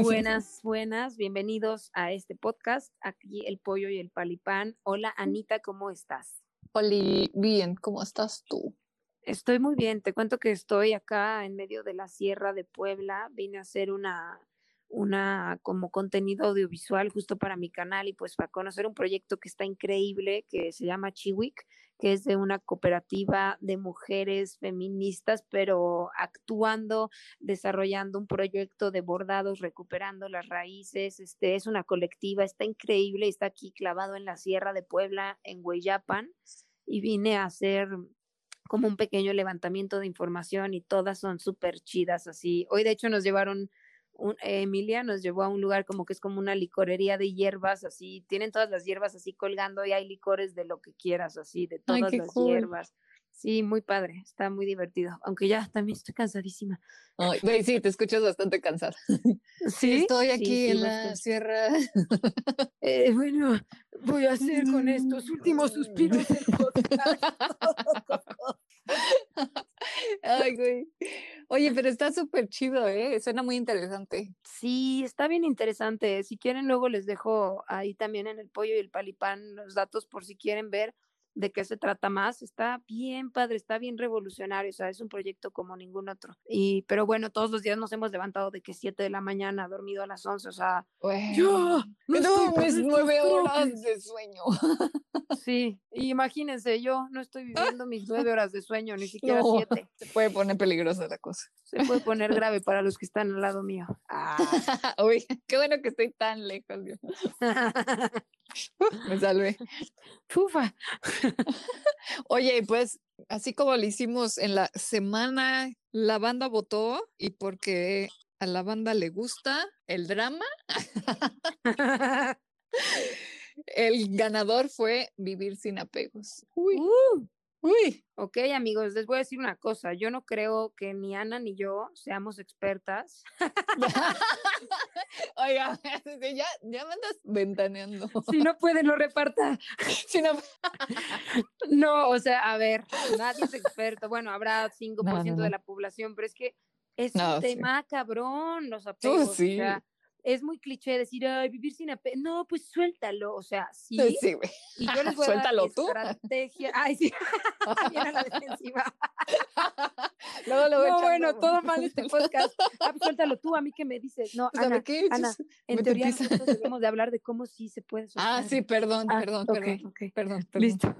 Buenas, buenas, bienvenidos a este podcast. Aquí el pollo y el palipán. Hola Anita, ¿cómo estás? Oli, bien, ¿cómo estás tú? Estoy muy bien, te cuento que estoy acá en medio de la Sierra de Puebla. Vine a hacer una una como contenido audiovisual justo para mi canal y pues para conocer un proyecto que está increíble que se llama Chiwik, que es de una cooperativa de mujeres feministas, pero actuando, desarrollando un proyecto de bordados, recuperando las raíces. Este es una colectiva, está increíble, está aquí clavado en la Sierra de Puebla, en Hueyapan, y vine a hacer como un pequeño levantamiento de información y todas son súper chidas así. Hoy de hecho nos llevaron Emilia nos llevó a un lugar como que es como una licorería de hierbas, así, tienen todas las hierbas así colgando y hay licores de lo que quieras, así, de todas las hierbas. Sí, muy padre, está muy divertido, aunque ya también estoy cansadísima. Ay, sí, te escuchas bastante cansada. Sí, estoy aquí en la sierra. Eh, bueno, voy a hacer con estos últimos suspiros del podcast. Ay, güey. Oye, pero está súper chido, ¿eh? Suena muy interesante. Sí, está bien interesante. Si quieren, luego les dejo ahí también en el pollo y el palipán los datos por si quieren ver de qué se trata más. Está bien padre, está bien revolucionario, o sea, es un proyecto como ningún otro. Y, pero bueno, todos los días nos hemos levantado de que 7 de la mañana, dormido a las 11, o sea, yo no, mis nueve horas de sueño. Sí, imagínense, yo no estoy viviendo mis nueve horas de sueño, ni siquiera siete. Se puede poner peligrosa la cosa. Se puede poner grave para los que están al lado mío. Ah. Uy, qué bueno que estoy tan lejos. me salvé. Fufa. Oye, pues así como lo hicimos en la semana, la banda votó y porque a la banda le gusta el drama, el ganador fue Vivir sin apegos. Uy. Uh. Uy, ok amigos, les voy a decir una cosa, yo no creo que ni Ana ni yo seamos expertas. Oiga, ya, ya me andas ventaneando. Si no pueden, lo reparta. Si no... no, o sea, a ver, nadie es experto. Bueno, habrá 5% de la población, pero es que es un tema cabrón, los apegos. sí es muy cliché decir, ay, vivir sin apego. No, pues suéltalo, o sea, sí. Sí, güey. Y yo les voy Suéltalo a dar tú. estrategia. Ay, sí. Bien a la defensiva. luego, luego no, bueno, todo mal este podcast. Ah, pues suéltalo tú, a mí que me dices. No, pues, Ana, ¿qué? Ana, en teoría nosotros debemos de hablar de cómo sí se puede Ah, sí, perdón, ah, perdón, perdón, okay. perdón, perdón. Listo.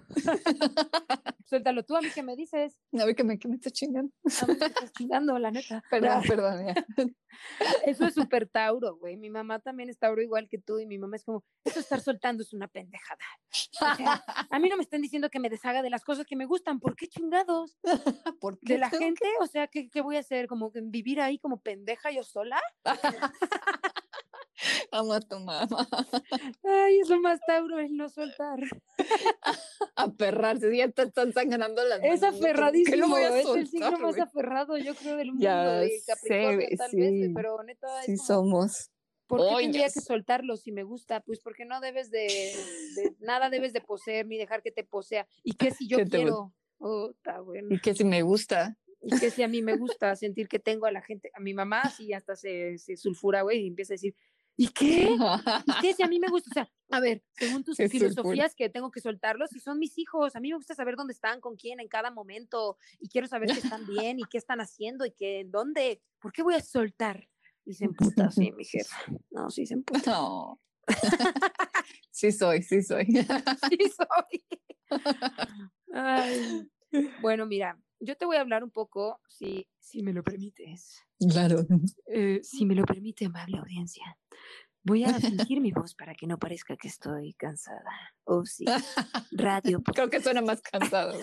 suéltalo tú, a mí que me dices. A mí que me, que me estás chingando. A mí me estás chingando, la neta. Perdón, perdón. Ya. Eso es súper Tauro, güey. Mi mamá también es Tauro igual que tú y mi mamá es como, esto estar soltando es una pendejada. a mí no me están diciendo que me deshaga de las cosas que me gustan. ¿Por qué chingados? ¿Por ¿De la gente? O sea, ¿qué, ¿qué, voy a hacer? ¿Como vivir ahí como pendeja yo sola? Amo a tu mamá. Ay, es lo más Tauro, el no soltar. Aferrarse, ya te están sangrando las Es aferradísimo, es el signo más aferrado, yo creo, del mundo ya de Capricornio, tal sí. vez, pero neta. Sí, somos. ¿Por qué tendría que soltarlo si me gusta? Pues porque no debes de, de, nada debes de poseer ni dejar que te posea. ¿Y qué si yo quiero? Oh, está bueno. ¿Y qué si me gusta? Y que si a mí me gusta sentir que tengo a la gente, a mi mamá, sí, hasta se, se sulfura, güey, y empieza a decir, ¿Y qué? ¿Y qué? Si a mí me gusta, o sea, a ver, según tus filosofías que tengo que soltarlos, si son mis hijos, a mí me gusta saber dónde están, con quién, en cada momento, y quiero saber que están bien y qué están haciendo y que dónde, ¿por qué voy a soltar? Y se emputa, sí, mi jefa. No, sí se emputa. No. sí soy, sí soy. sí soy. Ay. Bueno, mira, yo te voy a hablar un poco, si, si me lo permites. Claro. Eh, si me lo permite, amable audiencia. Voy a fingir mi voz para que no parezca que estoy cansada. Oh, sí. Radio. Creo que suena más cansado.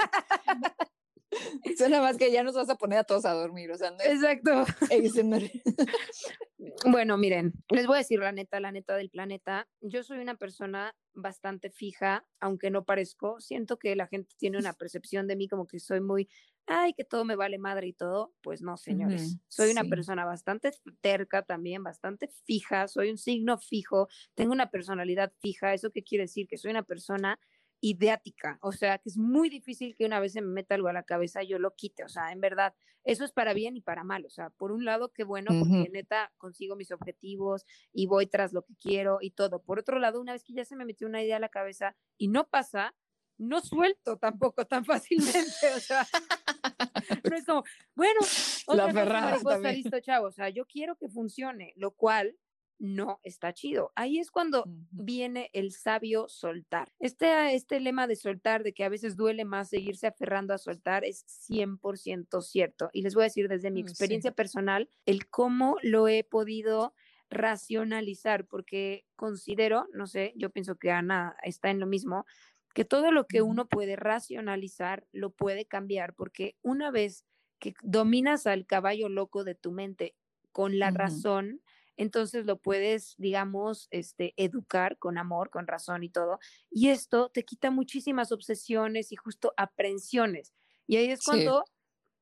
Suena más que ya nos vas a poner a todos a dormir, o sea, Exacto. bueno, miren, les voy a decir la neta, la neta del planeta. Yo soy una persona bastante fija, aunque no parezco. Siento que la gente tiene una percepción de mí como que soy muy, ay, que todo me vale madre y todo. Pues no, señores. soy una persona bastante terca también, bastante fija. Soy un signo fijo. Tengo una personalidad fija. ¿Eso qué quiere decir? Que soy una persona ideática, o sea, que es muy difícil que una vez se me meta algo a la cabeza yo lo quite, o sea, en verdad, eso es para bien y para mal, o sea, por un lado, qué bueno, porque neta consigo mis objetivos y voy tras lo que quiero y todo. Por otro lado, una vez que ya se me metió una idea a la cabeza y no pasa, no suelto tampoco tan fácilmente, o sea, no es como, bueno, la ferrada listo, chavo, o sea, yo quiero que funcione, lo cual no está chido. Ahí es cuando viene el sabio soltar. Este, este lema de soltar, de que a veces duele más seguirse aferrando a soltar, es 100% cierto. Y les voy a decir desde mi mm, experiencia personal, el cómo lo he podido racionalizar, porque considero, no sé, yo pienso que Ana está en lo mismo, que todo lo que uno puede racionalizar lo puede cambiar, porque una vez que dominas al caballo loco de tu mente con la razón, entonces lo puedes, digamos, este, educar con amor, con razón y todo. Y esto te quita muchísimas obsesiones y justo aprensiones. Y ahí es cuando,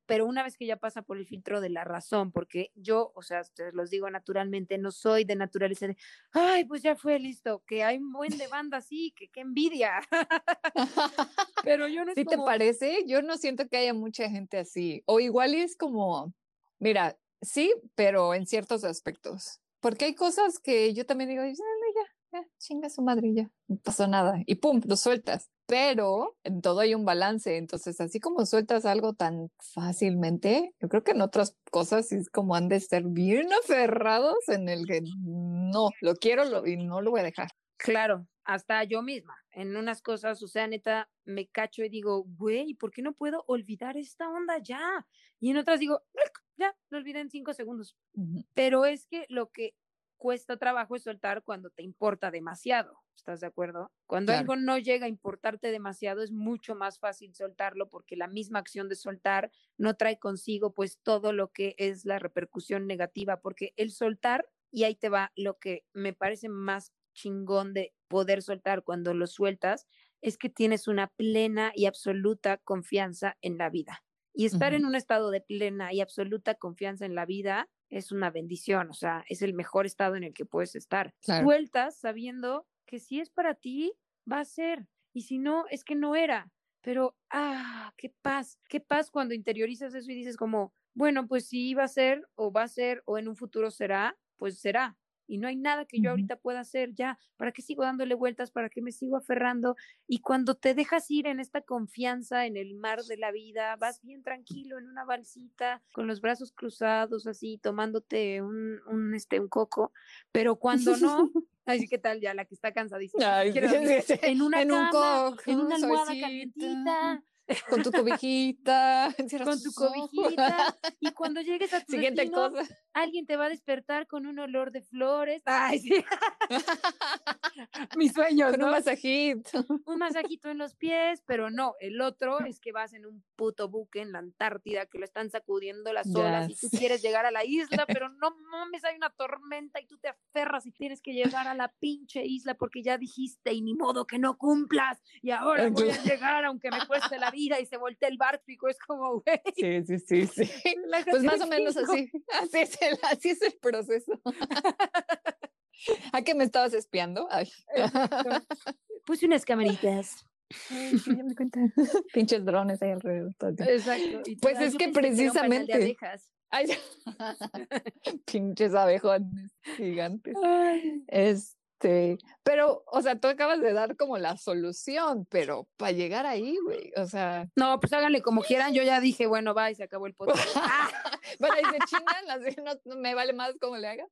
pero una vez que ya pasa por el filtro de la razón, porque yo, o sea, ustedes los digo naturalmente, no soy de naturaleza de, ay, pues ya fue listo, que hay un buen de banda así, que qué envidia. pero yo no ¿Sí te parece? Yo no siento que haya mucha gente así. O igual es como, mira, sí, pero en ciertos aspectos. Porque hay cosas que yo también digo, ya, ya, chinga su madre, ya, no pasó nada. Y pum, lo sueltas. Pero en todo hay un balance. Entonces, así como sueltas algo tan fácilmente, yo creo que en otras cosas es como han de ser bien aferrados en el que no, lo quiero lo, y no lo voy a dejar. Claro, hasta yo misma, en unas cosas, o sea, neta, me cacho y digo, güey, ¿por qué no puedo olvidar esta onda ya? Y en otras digo, ya, lo olvidé en cinco segundos. Pero es que lo que cuesta trabajo es soltar cuando te importa demasiado. ¿Estás de acuerdo? Cuando algo no llega a importarte demasiado es mucho más fácil soltarlo porque la misma acción de soltar no trae consigo pues todo lo que es la repercusión negativa, porque el soltar, y ahí te va lo que me parece más chingón de poder soltar cuando lo sueltas, es que tienes una plena y absoluta confianza en la vida. Y estar en un estado de plena y absoluta confianza en la vida es una bendición, o sea, es el mejor estado en el que puedes estar. Sueltas sabiendo que si es para ti, va a ser. Y si no, es que no era. Pero, ah, qué paz, qué paz cuando interiorizas eso y dices como, bueno, pues si iba a ser o va a ser o en un futuro será, pues será y no hay nada que yo ahorita pueda hacer ya, ¿para qué sigo dándole vueltas? ¿Para qué me sigo aferrando? Y cuando te dejas ir en esta confianza en el mar de la vida, vas bien tranquilo en una balsita, con los brazos cruzados, así, tomándote un, un, este, un coco, pero cuando no, así que tal, ya la que está cansadísima, en una en cama, en una almohada calientita, con tu cobijita, con tu cobijita. Y cuando llegues a tu Siguiente cosa. alguien te va a despertar con un olor de flores. Ay, sí. Mis sueños, con un masajito. Un masajito en los pies, pero no, el otro es que vas en un puto buque en la Antártida que lo están sacudiendo las olas y tú quieres llegar a la isla, pero no mames, hay una tormenta y tú te aferras y tienes que llegar a la pinche isla porque ya dijiste y ni modo que no cumplas y ahora voy a llegar aunque me cueste la vida y se voltea el bártico, es como, güey. Sí, sí, sí, sí. Pues más o menos así, así es el, así es el proceso. ¿A qué me estabas espiando? Ay. Puse unas camaritas. Pinches drones ahí alrededor. Exacto. Pues es que precisamente. Ay, Pinches abejones gigantes. Ay. Es, este, pero, o sea, tú acabas de dar como la solución, pero para llegar ahí, güey, o sea. No, pues háganle como quieran. Yo ya dije, bueno, va y se acabó el podcast. bueno, y se chingan, no, me vale más como le haga.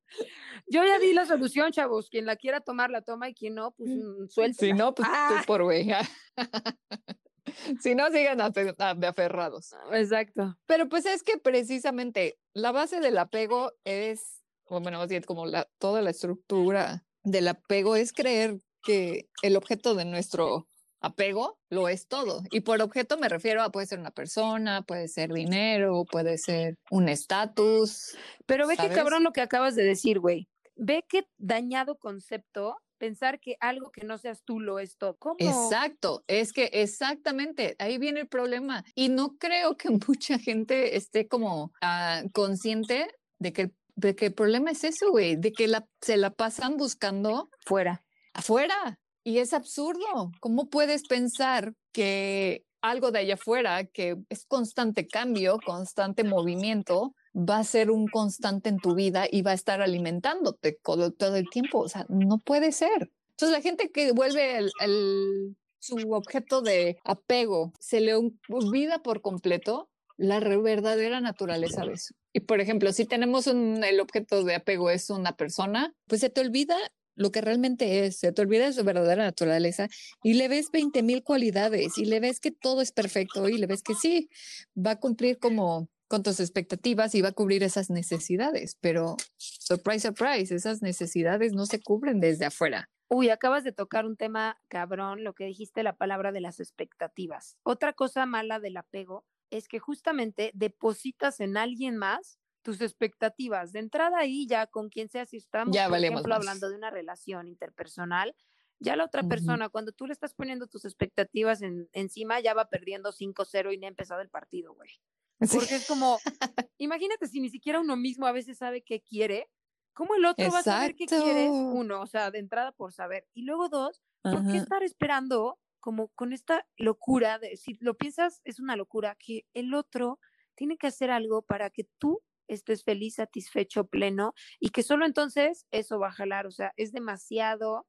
Yo ya di la solución, chavos. Quien la quiera tomar, la toma y quien no, pues mm, mm, suelta. Si no, pues tú ah. por güey. si no, sigan aferrados. Exacto. Pero pues es que precisamente la base del apego es, bueno, como la, toda la estructura del apego es creer que el objeto de nuestro apego lo es todo. Y por objeto me refiero a puede ser una persona, puede ser dinero, puede ser un estatus. Pero ve qué cabrón lo que acabas de decir, güey. Ve qué dañado concepto pensar que algo que no seas tú lo es todo. ¿Cómo? Exacto, es que exactamente, ahí viene el problema. Y no creo que mucha gente esté como ah, consciente de que de que el problema es eso, güey, de que la, se la pasan buscando fuera. Afuera. Y es absurdo. ¿Cómo puedes pensar que algo de allá afuera, que es constante cambio, constante movimiento, va a ser un constante en tu vida y va a estar alimentándote todo, el tiempo? O sea, no puede ser. Entonces la gente que vuelve el, su objeto de apego, se le olvida por completo la verdadera naturaleza de eso. Y por ejemplo, si tenemos un, el objeto de apego es una persona, pues se te olvida lo que realmente es, se te olvida de su verdadera naturaleza y le ves 20 mil cualidades y le ves que todo es perfecto y le ves que sí, va a cumplir como con tus expectativas y va a cubrir esas necesidades, pero surprise, surprise, esas necesidades no se cubren desde afuera. Uy, acabas de tocar un tema cabrón, lo que dijiste, la palabra de las expectativas. Otra cosa mala del apego es que justamente depositas en alguien más tus expectativas. De entrada ahí ya con quien sea, si estamos, ya por ejemplo, hablando de una relación interpersonal, ya la otra persona, cuando tú le estás poniendo tus expectativas en, encima, ya va perdiendo 5-0 y no ha empezado el partido, güey. Porque es como, imagínate si ni siquiera uno mismo a veces sabe qué quiere, ¿cómo el otro va a saber qué quiere? Uno, o sea, de entrada por saber. Y luego dos, ¿por qué estar esperando como con esta locura de, si lo piensas, es una locura, que el otro tiene que hacer algo para que tú estés feliz, satisfecho, pleno, y que solo entonces eso va a jalar, o sea, es demasiado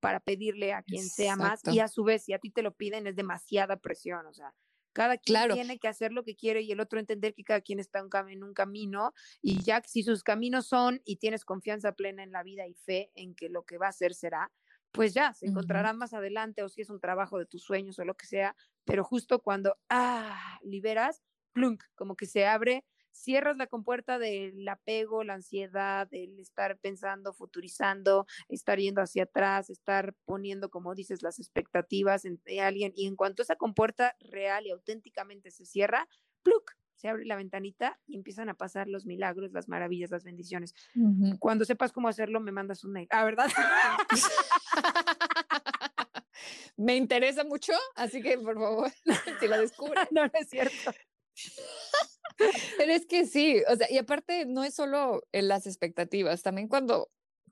para pedirle a quien sea más, y a su vez, si a ti te lo piden, es demasiada presión, o sea, cada quien tiene que hacer lo que quiere y el otro entender que cada quien está en un camino y ya si sus caminos son y tienes confianza plena en la vida y fe en que lo que va a hacer será, pues ya se encontrarán más adelante o si es un trabajo de tus sueños o lo que sea, pero justo cuando, ah, liberas, plunk, como que se abre cierras la compuerta del apego, la ansiedad, el estar pensando, futurizando, estar yendo hacia atrás, estar poniendo, como dices, las expectativas en, alguien. Y en cuanto esa compuerta real y auténticamente se cierra. Se abre la ventanita y empiezan a pasar los milagros, las maravillas, las bendiciones. Cuando sepas cómo hacerlo, me mandas un mail. Ah, ¿verdad? me interesa mucho, así que por favor, si lo descubres. no, no es cierto. Pero es que sí, o sea, y aparte no es solo en las expectativas, también cuando,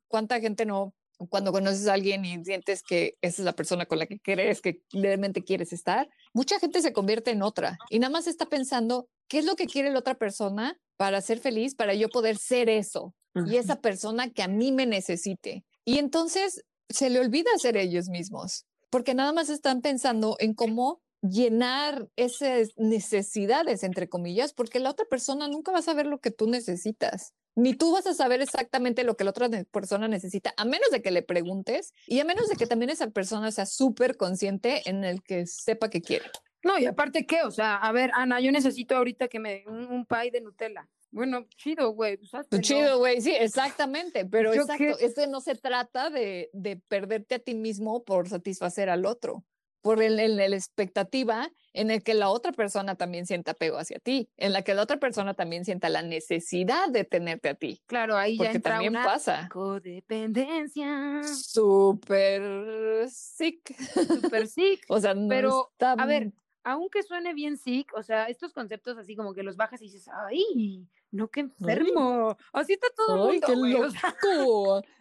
cuánta gente no, cuando conoces a alguien y sientes que esa es la persona con la que crees que realmente quieres estar, mucha gente se convierte en otra y nada más está pensando qué es lo que quiere la otra persona para ser feliz, para yo poder ser eso y esa persona que a mí me necesite. Y entonces se le olvida ser ellos mismos, porque nada más están pensando en cómo llenar esas necesidades, entre comillas, porque la otra persona nunca va a saber lo que tú necesitas. Ni tú vas a saber exactamente lo que la otra persona necesita, a menos de que le preguntes y a menos de que también esa persona sea súper consciente en el que sepa que quiere. No, y aparte, ¿qué? O sea, a ver, Ana, yo necesito ahorita que me un, un pie de Nutella. Bueno, chido, güey. Pues, chido, güey, sí, exactamente. Pero exacto, este no se trata de, de perderte a ti mismo por satisfacer al otro por el, la expectativa en el que la otra persona también sienta apego hacia ti, en la que la otra persona también sienta la necesidad de tenerte a ti. Claro, ahí ya entra también una pasa. codependencia. Súper sick. Súper sick. o sea, no pero a ver, aunque suene bien sick, o sea, estos conceptos así como que los bajas y dices, ay, no, qué enfermo. Así está todo el mundo, qué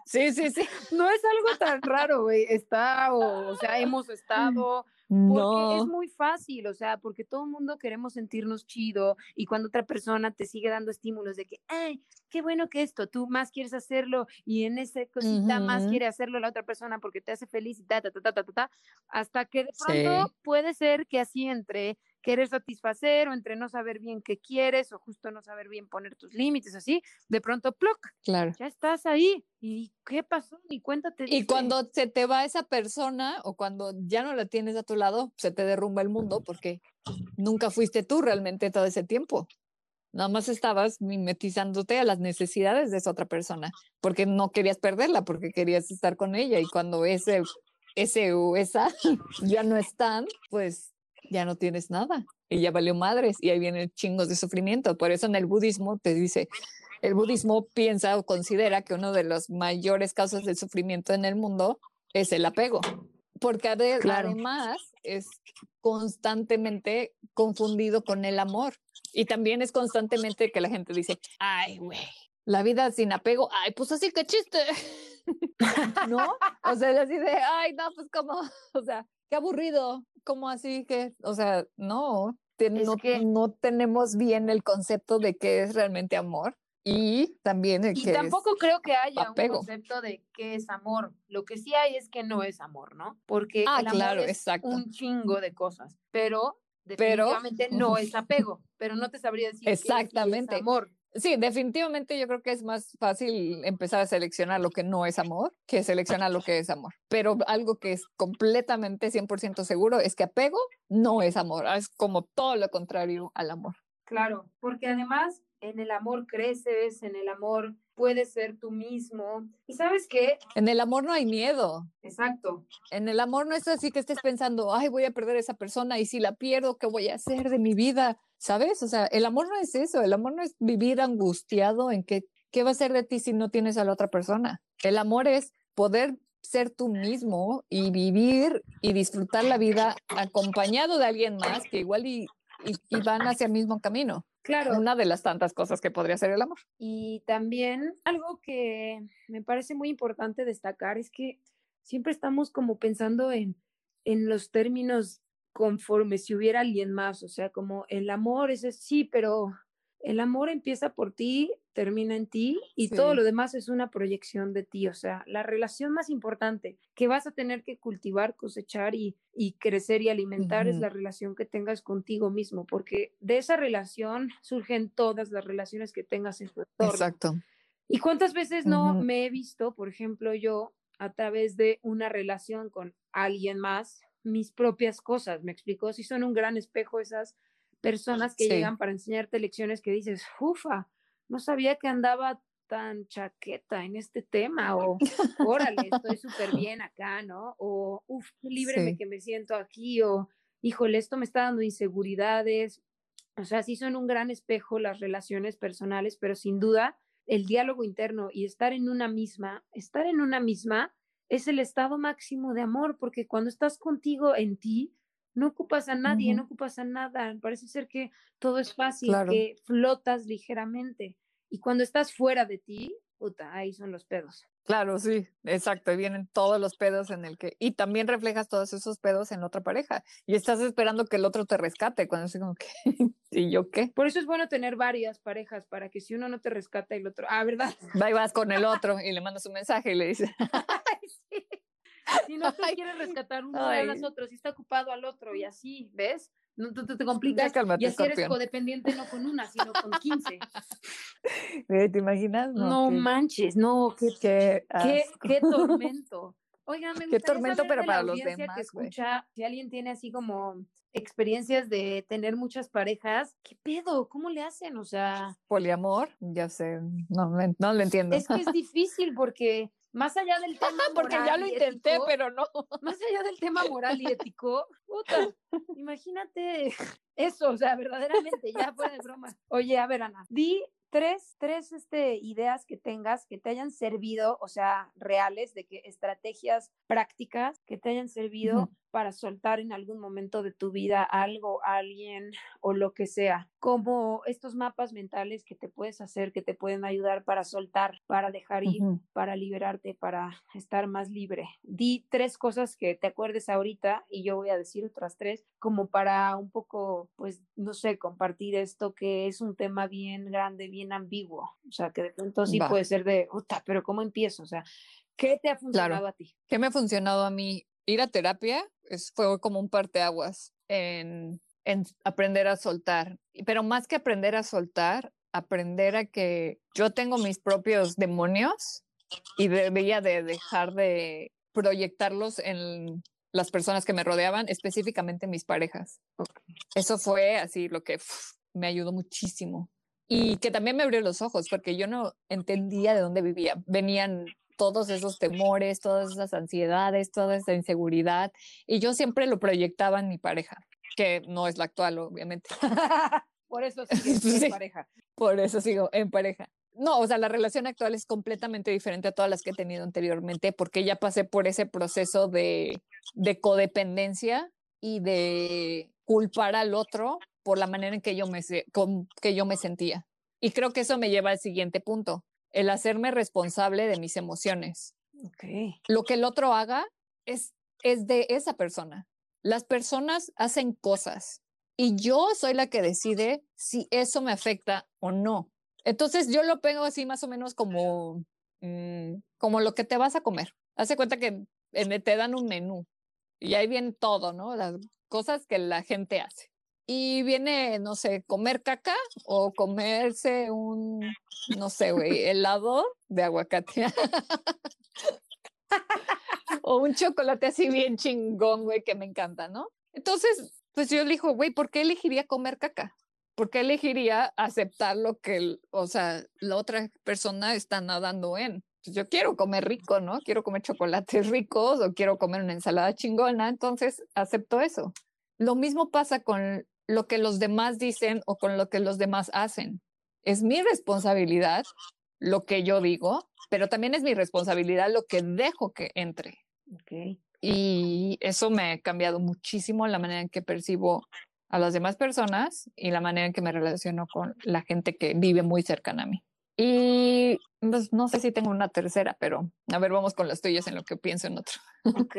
sí, sí, sí. No es algo tan raro, güey. Está, o, sea, hemos estado. Porque es muy fácil, o sea, porque todo el mundo queremos sentirnos chido y cuando otra persona te sigue dando estímulos de que, ay, qué bueno que esto, tú más quieres hacerlo y en esa cosita más quiere hacerlo la otra persona porque te hace feliz y ta, ta, ta, ta, ta, ta, hasta que de pronto puede ser que así entre querer satisfacer o entre no saber bien qué quieres o justo no saber bien poner tus límites, así, de pronto, ¡pluc! Claro. Ya estás ahí. ¿Y qué pasó? Ni cuéntate. Y cuando se te va esa persona o cuando ya no la tienes a tu lado, se te derrumba el mundo porque nunca fuiste tú realmente todo ese tiempo. Nada más estabas mimetizándote a las necesidades de esa otra persona, porque no querías perderla, porque querías estar con ella. Y cuando ese, ese o esa ya no están, pues ya no tienes nada y ya valió madres y ahí vienen chingos de sufrimiento. Por eso en el budismo te dice, el budismo piensa o considera que uno de los mayores causas del sufrimiento en el mundo es el apego, porque además es constantemente confundido con el amor y también es constantemente que la gente dice, ay, güey, la vida sin apego, ay, pues así que chiste. ¿no? O sea, así de, ay, no, pues como, o sea, qué aburrido, como así que, o sea, no, no, no tenemos bien el concepto de qué es realmente amor y también y tampoco creo que haya un concepto de qué es amor. Lo que sí hay es que no es amor, ¿no? Porque ah, el amor claro, es exacto. un chingo de cosas, pero definitivamente no es apego, pero no te sabría decir exactamente. Qué es amor. Sí, definitivamente yo creo que es más fácil empezar a seleccionar lo que no es amor que seleccionar lo que es amor. Pero algo que es completamente 100% seguro es que apego no es amor, es como todo lo contrario al amor. Claro, porque además en el amor creces, en el amor puedes ser tú mismo. ¿Y sabes qué? En el amor no hay miedo. Exacto. En el amor no es así que estés pensando, ay, voy a perder a esa persona y si la pierdo, ¿qué voy a hacer de mi vida? ¿Sabes? O sea, el amor no es eso, el amor no es vivir angustiado en que, qué va a ser de ti si no tienes a la otra persona. El amor es poder ser tú mismo y vivir y disfrutar la vida acompañado de alguien más que igual y, y, van hacia el mismo camino. Claro. Una de las tantas cosas que podría ser el amor. Y también algo que me parece muy importante destacar es que siempre estamos como pensando en, en los términos conforme si hubiera alguien más, o sea, como el amor es sí, pero el amor empieza por ti, termina en ti y todo lo demás es una proyección de ti, o sea, la relación más importante que vas a tener que cultivar, cosechar y, y crecer y alimentar es la relación que tengas contigo mismo, porque de esa relación surgen todas las relaciones que tengas en tu entorno. Exacto. ¿Y cuántas veces no me he visto, por ejemplo, yo a través de una relación con alguien más, mis propias cosas, ¿me explicó? Si son un gran espejo esas personas que llegan para enseñarte lecciones que dices, ufa, no sabía que andaba tan chaqueta en este tema, o órale, estoy súper bien acá, ¿no? O, uff, qué libre que me siento aquí, o híjole, esto me está dando inseguridades. O sea, sí son un gran espejo las relaciones personales, pero sin duda el diálogo interno y estar en una misma, estar en una misma es el estado máximo de amor, porque cuando estás contigo en ti, no ocupas a nadie, no ocupas a nada, parece ser que todo es fácil, que flotas ligeramente. Y cuando estás fuera de ti, puta, ahí son los pedos. Claro, sí, exacto, y vienen todos los pedos en el que, y también reflejas todos esos pedos en otra pareja, y estás esperando que el otro te rescate, cuando es como que, ¿y yo qué? Por eso es bueno tener varias parejas, para que si uno no te rescata, el otro, ah, ¿verdad? Va y vas con el otro, y le mandas un mensaje y le dices, sí. Si no te quiere rescatar uno de los otros, si está ocupado al otro, y así, ¿ves? No tú, te complicas. y así eres codependiente no con una, sino con 15. ¿Te imaginas? No, manches, no, qué, qué, qué, tormento. Oigan, me Qué tormento, pero para los demás. Que escucha, si alguien tiene así como experiencias de tener muchas parejas, ¿qué pedo? ¿Cómo le hacen? O sea. Poliamor, ya sé, no, no lo entiendo. Es que es difícil porque más allá del tema porque ya lo intenté, pero no. Más allá del tema moral y ético, puta, imagínate eso, o sea, verdaderamente, ya fuera de broma. Oye, a ver, Ana, di tres, tres este, ideas que tengas que te hayan servido, o sea, reales, de que estrategias prácticas que te hayan servido para soltar en algún momento de tu vida algo, alguien o lo que sea, como estos mapas mentales que te puedes hacer, que te pueden ayudar para soltar, para dejar ir, para liberarte, para estar más libre. Di tres cosas que te acuerdes ahorita y yo voy a decir otras tres, como para un poco, pues, no sé, compartir esto que es un tema bien grande, bien ambiguo, o sea, que de pronto sí puede ser de, puta, pero ¿cómo empiezo? O sea, ¿Qué te ha funcionado a ti? ¿Qué me ha funcionado a mí? Ir a terapia es, fue como un parteaguas en, en aprender a soltar. Pero más que aprender a soltar, aprender a que yo tengo mis propios demonios y debía de dejar de proyectarlos en las personas que me rodeaban, específicamente mis parejas. Eso fue así lo que me ayudó muchísimo. Y que también me abrió los ojos, porque yo no entendía de dónde vivía. Venían todos esos temores, todas esas ansiedades, toda esa inseguridad. Y yo siempre lo proyectaba en mi pareja, que no es la actual, obviamente. por eso sigo en pareja. Por eso sigo en pareja. No, o sea, la relación actual es completamente diferente a todas las que he tenido anteriormente, porque ya pasé por ese proceso de, de codependencia y de culpar al otro por la manera en que yo me, que yo me sentía. Y creo que eso me lleva al siguiente punto el hacerme responsable de mis emociones. Lo que el otro haga es, es de esa persona. Las personas hacen cosas y yo soy la que decide si eso me afecta o no. Entonces yo lo pongo así más o menos como, mm, como lo que te vas a comer. Hace cuenta que te dan un menú y ahí viene todo, ¿no? Las cosas que la gente hace. Y viene, no sé, comer caca o comerse un, no sé, güey, helado de aguacate. o un chocolate así bien chingón, güey, que me encanta, ¿no? Entonces, pues yo le digo, güey, ¿por qué elegiría comer caca? ¿Por qué elegiría aceptar lo que, o sea, la otra persona está nadando en? Pues yo quiero comer rico, ¿no? Quiero comer chocolates ricos o quiero comer una ensalada chingona, entonces acepto eso. Lo mismo pasa con lo que los demás dicen o con lo que los demás hacen. Es mi responsabilidad lo que yo digo, pero también es mi responsabilidad lo que dejo que entre. Okay. Y eso me ha cambiado muchísimo la manera en que percibo a las demás personas y la manera en que me relaciono con la gente que vive muy cercana a mí. Y pues, no sé si tengo una tercera, pero a ver, vamos con las tuyas en lo que pienso en otro. Ok,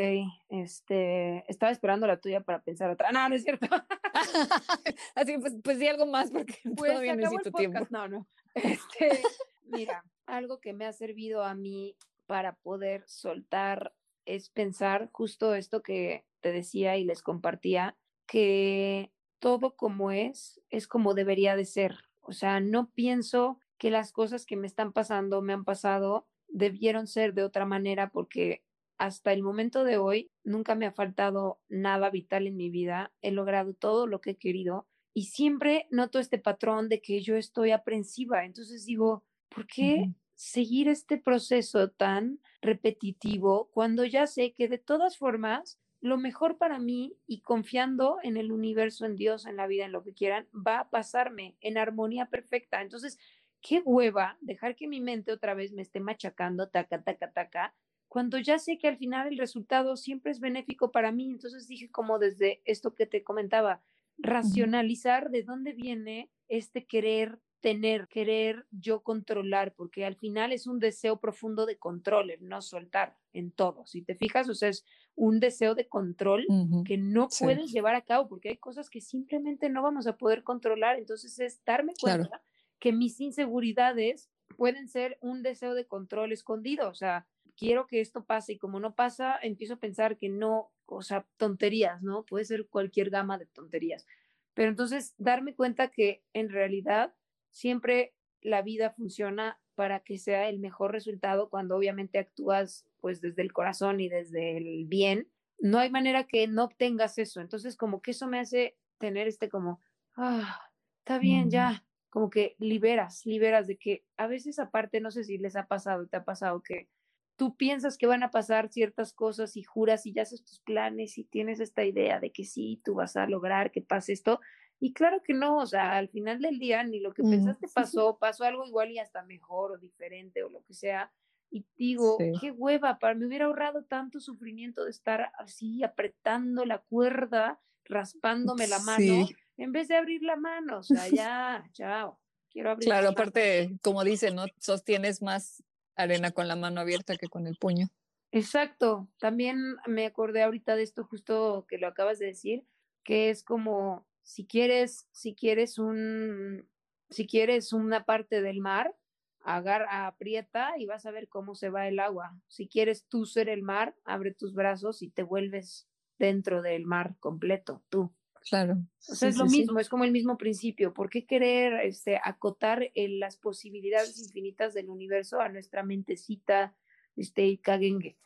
este, estaba esperando la tuya para pensar otra. No, no es cierto. Así, pues, pues di algo más porque pues, todavía necesito tiempo. No, no. Este, mira, algo que me ha servido a mí para poder soltar es pensar justo esto que te decía y les compartía, que todo como es, es como debería de ser. O sea, no pienso que las cosas que me están pasando, me han pasado, debieron ser de otra manera porque hasta el momento de hoy nunca me ha faltado nada vital en mi vida, he logrado todo lo que he querido y siempre noto este patrón de que yo estoy aprensiva. Entonces digo, ¿por qué seguir este proceso tan repetitivo cuando ya sé que de todas formas lo mejor para mí y confiando en el universo, en Dios, en la vida, en lo que quieran, va a pasarme en armonía perfecta. Entonces, qué hueva dejar que mi mente otra vez me esté machacando, taca, taca, taca, cuando ya sé que al final el resultado siempre es benéfico para mí. Entonces dije como desde esto que te comentaba, racionalizar de dónde viene este querer tener, querer yo controlar, porque al final es un deseo profundo de control, el no soltar en todo. Si te fijas, o sea, es un deseo de control que no puedes llevar a cabo, porque hay cosas que simplemente no vamos a poder controlar. Entonces es darme cuenta que mis inseguridades pueden ser un deseo de control escondido, o sea, quiero que esto pase y como no pasa, empiezo a pensar que no, o sea, tonterías, ¿no? Puede ser cualquier gama de tonterías. Pero entonces darme cuenta que en realidad siempre la vida funciona para que sea el mejor resultado cuando obviamente actúas pues desde el corazón y desde el bien. No hay manera que no obtengas eso. Entonces como que eso me hace tener este como, ah, está bien, ya, como que liberas, liberas de que a veces aparte, no sé si les ha pasado, te ha pasado que tú piensas que van a pasar ciertas cosas y juras y ya haces tus planes y tienes esta idea de que sí, tú vas a lograr que pase esto. Y claro que no, o sea, al final del día ni lo que pensaste pasó, pasó algo igual y hasta mejor o diferente o lo que sea. Y digo, qué hueva, para me hubiera ahorrado tanto sufrimiento de estar así apretando la cuerda, raspándome la mano en vez de abrir la mano, o sea, ya, chao. Quiero abrir claro, aparte, como dice, ¿no? Sostienes más arena con la mano abierta que con el puño. Exacto. También me acordé ahorita de esto justo que lo acabas de decir, que es como si quieres, si quieres un, si quieres una parte del mar, agarra, aprieta y vas a ver cómo se va el agua. Si quieres tú ser el mar, abre tus brazos y te vuelves dentro del mar completo, tú. Claro. O sea, es lo mismo, es como el mismo principio. ¿Por qué querer este, acotar las posibilidades infinitas del universo a nuestra mentecita este, caguengue?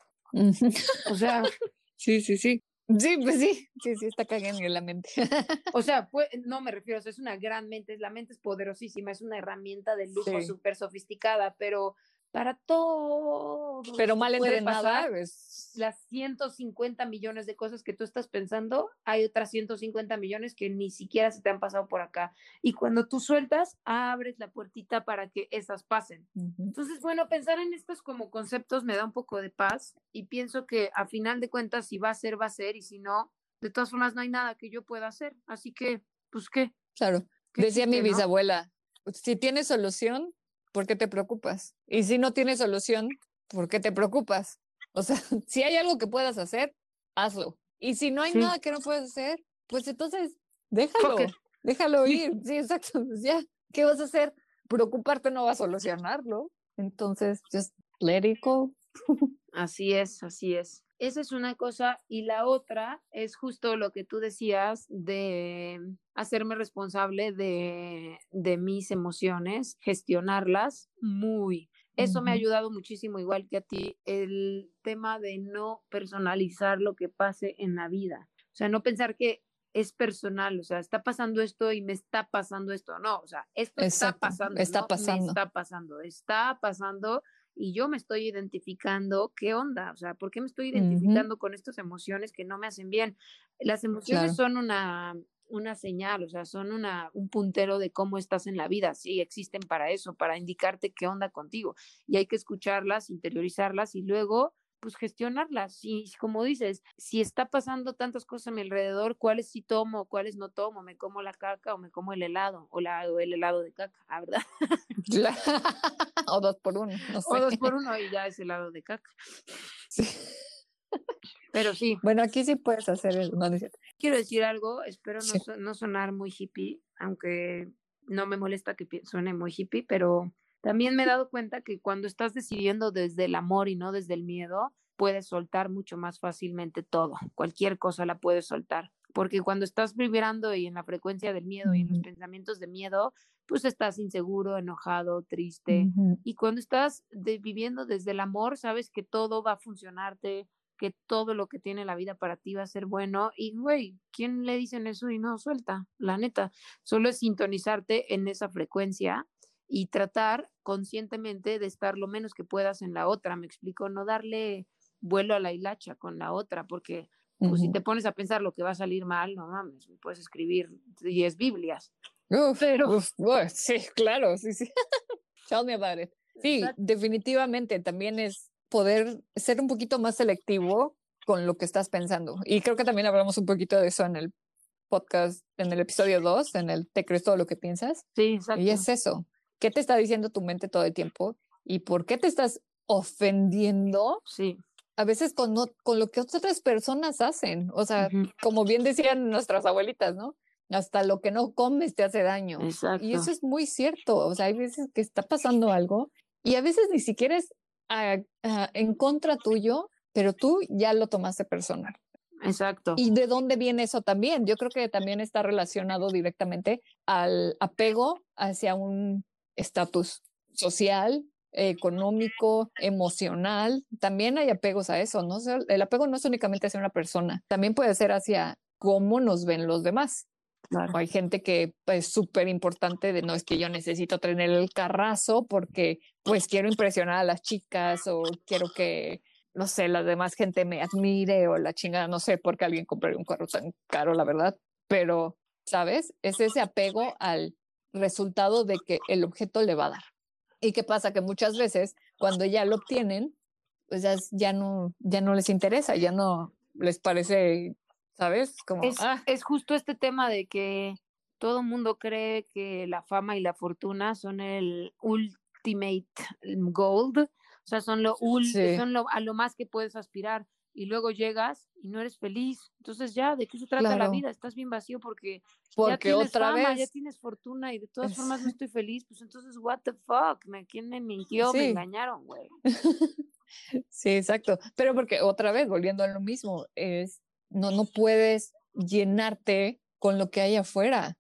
O sea. Sí, sí, sí. Sí, pues sí, sí, sí, está caguengue la mente. O sea, pues, no me refiero, es una gran mente, la mente es poderosísima, es una herramienta de lujo súper sofisticada, pero para todo. Pero mal entrenada, las 150 millones de cosas que tú estás pensando, hay otras 150 millones que ni siquiera se te han pasado por acá. Y cuando tú sueltas, abres la puertita para que esas pasen. Entonces, bueno, pensar en estos como conceptos me da un poco de paz y pienso que a final de cuentas, si va a ser, va a ser, y si no, de todas formas, no hay nada que yo pueda hacer. Así que, pues, ¿qué? Claro. Decía mi bisabuela, si tienes solución, ¿por qué te preocupas? Y si no tienes solución, ¿por qué te preocupas? O sea, si hay algo que puedas hacer, hazlo. Y si no hay nada que no puedas hacer, pues entonces déjalo, déjalo ir. Sí, exacto. Pues ya, ¿qué vas a hacer? Preocuparte no va a solucionarlo. Entonces, just let it go. Así es, así es. Esa es una cosa. Y la otra es justo lo que tú decías de hacerme responsable de, de mis emociones, gestionarlas muy. Eso me ha ayudado muchísimo, igual que a ti, el tema de no personalizar lo que pase en la vida. O sea, no pensar que es personal, o sea, está pasando esto y me está pasando esto. No, o sea, esto está pasando. Está pasando. está pasando, está pasando y yo me estoy identificando, ¿qué onda? O sea, ¿por qué me estoy identificando con estas emociones que no me hacen bien? Las emociones son una, una señal, o sea, son una, un puntero de cómo estás en la vida. Sí, existen para eso, para indicarte qué onda contigo. Y hay que escucharlas, interiorizarlas y luego pues gestionarlas. Y como dices, si está pasando tantas cosas a mi alrededor, ¿cuáles sí tomo, cuáles no tomo? ¿Me como la caca o me como el helado? O, la, el helado de caca, ¿verdad? o dos por uno. O dos por uno y ya es helado de caca. Sí. Pero sí. Bueno, aquí sí puedes hacer eso. Quiero decir algo, espero no, no sonar muy hippie, aunque no me molesta que suene muy hippie, pero también me he dado cuenta que cuando estás decidiendo desde el amor y no desde el miedo, puedes soltar mucho más fácilmente todo. Cualquier cosa la puedes soltar. Porque cuando estás vibrando y en la frecuencia del miedo y en los pensamientos de miedo, pues estás inseguro, enojado, triste. Y cuando estás viviendo desde el amor, sabes que todo va a funcionarte, que todo lo que tiene la vida para ti va a ser bueno. Y, güey, ¿quién le dicen eso y no suelta? La neta, solo es sintonizarte en esa frecuencia y tratar conscientemente de estar lo menos que puedas en la otra, me explico, no darle vuelo a la hilacha con la otra, porque pues, si te pones a pensar lo que va a salir mal, no mames, puedes escribir 10 Biblias. Pero sí, claro, sí, sí. Tell me about it. Sí, definitivamente también es poder ser un poquito más selectivo con lo que estás pensando. Y creo que también hablamos un poquito de eso en el podcast, en el episodio 2, en el Te crees todo lo que piensas. Sí, exacto. Y es eso. ¿Qué te está diciendo tu mente todo el tiempo? ¿Y por qué te estás ofendiendo? Sí. A veces con, con lo que otras personas hacen. O sea, como bien decían nuestras abuelitas, ¿no? Hasta lo que no comes te hace daño. Exacto. Y eso es muy cierto. O sea, hay veces que está pasando algo y a veces ni siquiera es en contra tuyo, pero tú ya lo tomaste personal. Exacto. ¿Y de dónde viene eso también? Yo creo que también está relacionado directamente al apego hacia un estatus social, económico, emocional. También hay apegos a eso, ¿no? el apego no es únicamente hacia una persona, también puede ser hacia cómo nos ven los demás. Hay gente que es súper importante de no es que yo necesito tener el carrazo porque pues quiero impresionar a las chicas o quiero que, no sé, la demás gente me admire o la chingada, no sé por qué alguien compraría un carro tan caro, la verdad. Pero, ¿sabes? Es ese apego al resultado de que el objeto le va a dar. ¿Y qué pasa? Que muchas veces cuando ya lo obtienen, pues ya, ya, no, ya no les interesa, ya no les parece, ¿sabes? Como, es, ah. es justo este tema de que todo mundo cree que la fama y la fortuna son el ultimate gold, o sea, son lo, son lo, a lo más que puedes aspirar y luego llegas y no eres feliz. Entonces ya, ¿de qué se trata la vida? Estás bien vacío porque, porque ya tienes otra fama, vez ya tienes fortuna y de todas formas no estoy feliz. Pues entonces, what the fuck? ¿Me, ¿Quién me mintió? Me engañaron, güey. sí, exacto. Pero porque otra vez, volviendo a lo mismo, es no, no puedes llenarte con lo que hay afuera.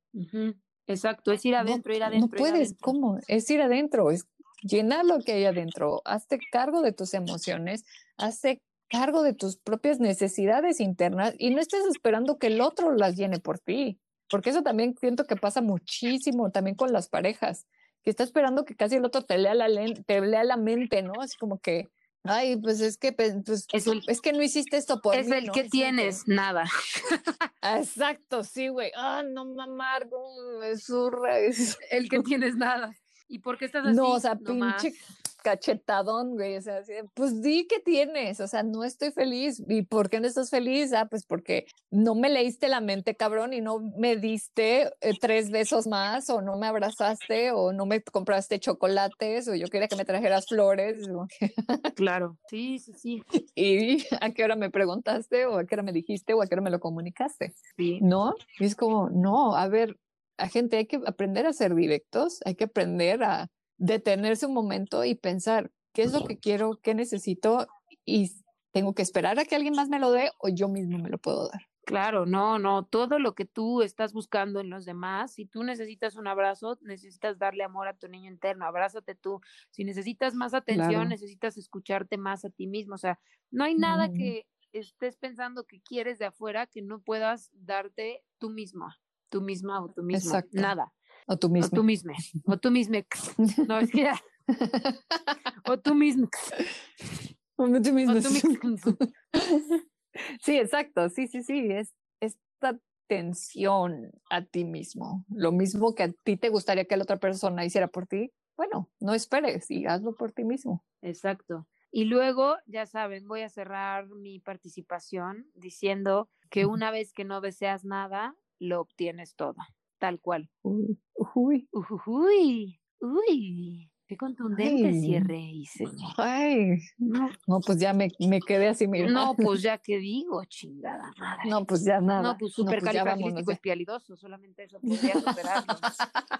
Exacto, es ir adentro, ir adentro. No puedes, ¿cómo? Es ir adentro, es llenar lo que hay adentro. Hazte cargo de tus emociones, hazte cargo de tus propias necesidades internas y no estés esperando que el otro las llene por ti, porque eso también siento que pasa muchísimo también con las parejas, que está esperando que casi el otro te lea la, te lea la mente, ¿no? Así como que, ay, pues es que, pues, es, es que no hiciste esto por es el que tienes, nada. Exacto, sí, güey. Ah, no mamar, me surra. El que tienes nada. ¿Y por qué estás así? No, o sea, pinche cachetadón, güey. O sea, pues di que tienes, o sea, no estoy feliz. ¿Y por qué no estás feliz? Ah, pues porque no me leíste la mente, cabrón, y no me diste eh, tres besos más, o no me abrazaste, o no me compraste chocolates, o yo quería que me trajeras flores. claro, sí, sí, sí. ¿Y a qué hora me preguntaste, o a qué hora me dijiste, o a qué hora me lo comunicaste? Sí. ¿No? Y es como, no, a ver, a gente hay que aprender a ser directos, hay que aprender a detenerse un momento y pensar qué es lo que quiero, qué necesito y tengo que esperar a que alguien más me lo dé o yo mismo me lo puedo dar. Claro, no, no, todo lo que tú estás buscando en los demás, si tú necesitas un abrazo, necesitas darle amor a tu niño interno, abrázate tú. Si necesitas más atención, necesitas escucharte más a ti mismo. O sea, no hay nada que estés pensando que quieres de afuera que no puedas darte tú mismo tú misma o tú mismo. Nada. O tú mismo. O tú mismo. O tú mismo. No, es que ya. O tú mismo. O tú mismo. Sí, exacto. Sí, sí, sí. Es esta tensión a ti mismo. Lo mismo que a ti te gustaría que la otra persona hiciera por ti. Bueno, no esperes y hazlo por ti mismo. Exacto. Y luego, ya saben, voy a cerrar mi participación diciendo que una vez que no deseas nada, lo obtienes todo, tal cual. Uy, uy, uy, uy. Qué contundente cierre hice. Ay, no. no, pues ya me, me quedé así, mira. No, pues ya que digo, chingada madre. No, pues ya nada. No, pues súper no, pues espialidoso, solamente eso podría superarlo.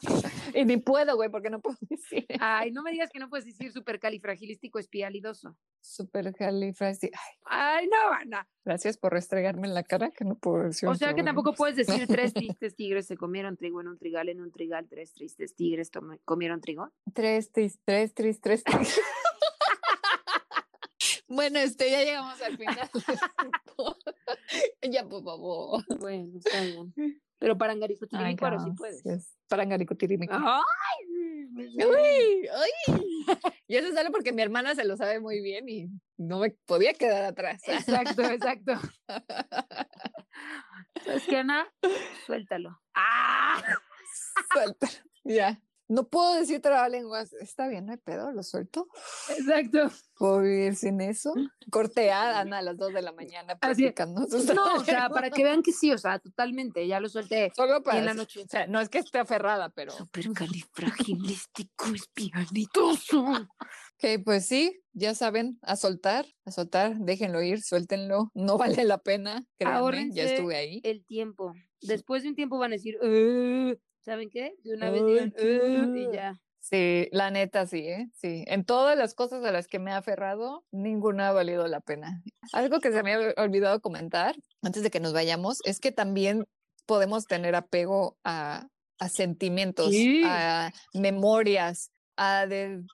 y ni puedo, güey, porque no puedo decir. Ay, no me digas que no puedes decir supercalifragilístico espialidoso. Supercalifragilístico. Ay, no, Ana. Gracias por restregarme en la cara, que no puedo decir. O sea que tampoco puedes decir tres tristes tigres se comieron trigo en un trigal, en un trigal, tres tristes tigres comieron trigo. Tres tres, tres, tres, tres. bueno, este, ya llegamos al final. ya, por favor. Bueno, está bien. Pero para Angaricotirimícuaro sí puedes. Yes. ¡Ay! ¡Uy! ¡Ay! Y eso sale porque mi hermana se lo sabe muy bien y no me podía quedar atrás. Exacto, exacto. ¿Sabes qué, Ana? Suéltalo. ¡Ah! Suéltalo. Ya. No puedo decir trabalenguas. Está bien, no hay pedo, lo suelto. Exacto. Puedo vivir sin eso. Corteada, Ana, a las dos de la mañana practicando. No, o sea, para que vean que sí, o sea, totalmente, ya lo suelté. Solo para. En la noche. O sea, no es que esté aferrada, pero. Supercalifragilístico espialitoso. Ok, pues sí, ya saben, a soltar, a soltar, déjenlo ir, suéltenlo, no vale la pena. Créanme, ya estuve ahí. El tiempo. Después de un tiempo van a decir, ¿saben qué? De una vez y ya. Sí, la neta sí, ¿eh? Sí. En todas las cosas a las que me he aferrado, ninguna ha valido la pena. Algo que se me ha olvidado comentar antes de que nos vayamos es que también podemos tener apego a, a sentimientos, a memorias, a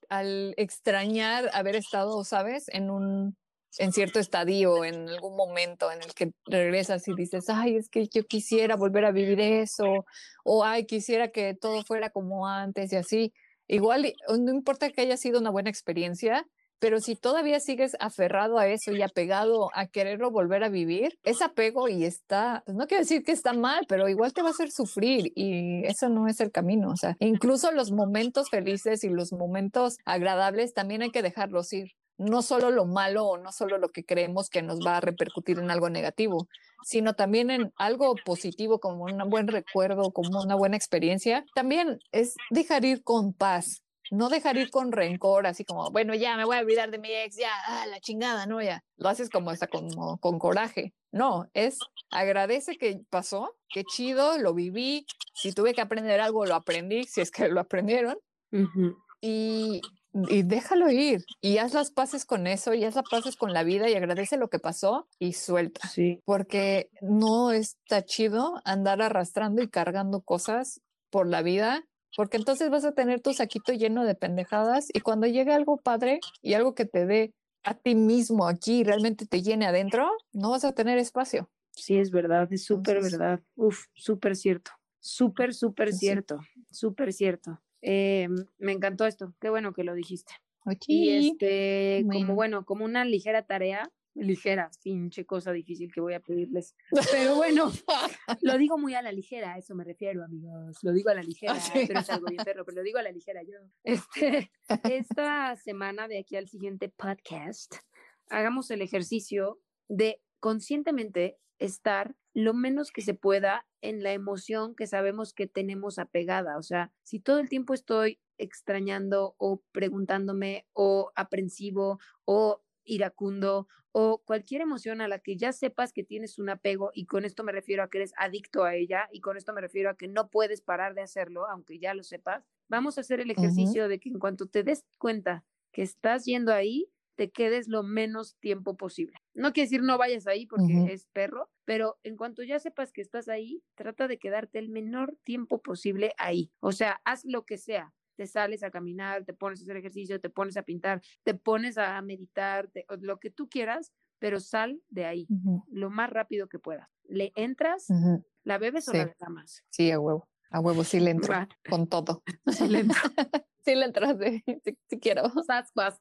al extrañar haber estado, ¿sabes? En un en cierto estadio, en algún momento en el que regresas y dices, ay, es que yo quisiera volver a vivir eso, o ay, quisiera que todo fuera como antes y así. Igual, no importa que haya sido una buena experiencia, pero si todavía sigues aferrado a eso y apegado a quererlo volver a vivir, es apego y está, pues, no quiero decir que está mal, pero igual te va a hacer sufrir y eso no es el camino. O sea, incluso los momentos felices y los momentos agradables también hay que dejarlos ir no solo lo malo o no solo lo que creemos que nos va a repercutir en algo negativo, sino también en algo positivo como un buen recuerdo, como una buena experiencia. También es dejar ir con paz, no dejar ir con rencor, así como, bueno, ya me voy a olvidar de mi ex, ya, ah, la chingada, no, ya. Lo haces como hasta con, con coraje. No, es agradece que pasó, qué chido, lo viví, si tuve que aprender algo, lo aprendí, si es que lo aprendieron. Y y déjalo ir y haz las paces con eso y haz las paces con la vida y agradece lo que pasó y suelta. Sí. Porque no está chido andar arrastrando y cargando cosas por la vida, porque entonces vas a tener tu saquito lleno de pendejadas y cuando llegue algo padre y algo que te dé a ti mismo aquí realmente te llene adentro, no vas a tener espacio. Sí, es verdad, es súper verdad. Uf, súper cierto. Súper, súper cierto. Súper cierto. Eh, me encantó esto, qué bueno que lo dijiste. Y este, como bueno, como una ligera tarea, ligera, pinche cosa difícil que voy a pedirles. Pero bueno, lo digo muy a la ligera, a eso me refiero, amigos. Lo digo a la ligera, pero es algo bien perro, pero lo digo a la ligera yo. Este, esta semana de aquí al siguiente podcast, hagamos el ejercicio de conscientemente estar lo menos que se pueda en la emoción que sabemos que tenemos apegada. O sea, si todo el tiempo estoy extrañando o preguntándome o aprensivo o iracundo o cualquier emoción a la que ya sepas que tienes un apego y con esto me refiero a que eres adicto a ella y con esto me refiero a que no puedes parar de hacerlo, aunque ya lo sepas, vamos a hacer el ejercicio de que en cuanto te des cuenta que estás yendo ahí, te quedes lo menos tiempo posible. No quiere decir no vayas ahí porque es perro, pero en cuanto ya sepas que estás ahí, trata de quedarte el menor tiempo posible ahí. O sea, haz lo que sea. Te sales a caminar, te pones a hacer ejercicio, te pones a pintar, te pones a meditar, lo que tú quieras, pero sal de ahí lo más rápido que puedas. Le entras, la bebes o la derramas. Sí, a huevo. A huevo sí le entro con todo. Sí le entro. sí le entro, sí, quiero. Sasquas.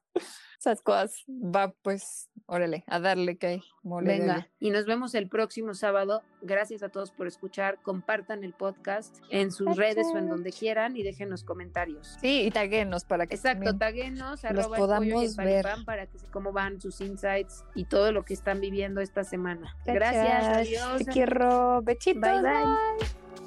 Sasquas. Va, pues, órale, a darle que hay. Venga, y nos vemos el próximo sábado. Gracias a todos por escuchar. Compartan el podcast en sus redes o en donde quieran y déjenos comentarios. Sí, y taguenos para que Exacto, taguenos, los podamos ver. para que cómo van sus insights y todo lo que están viviendo esta semana. Gracias, adiós. Te quiero. Besitos. bye. bye.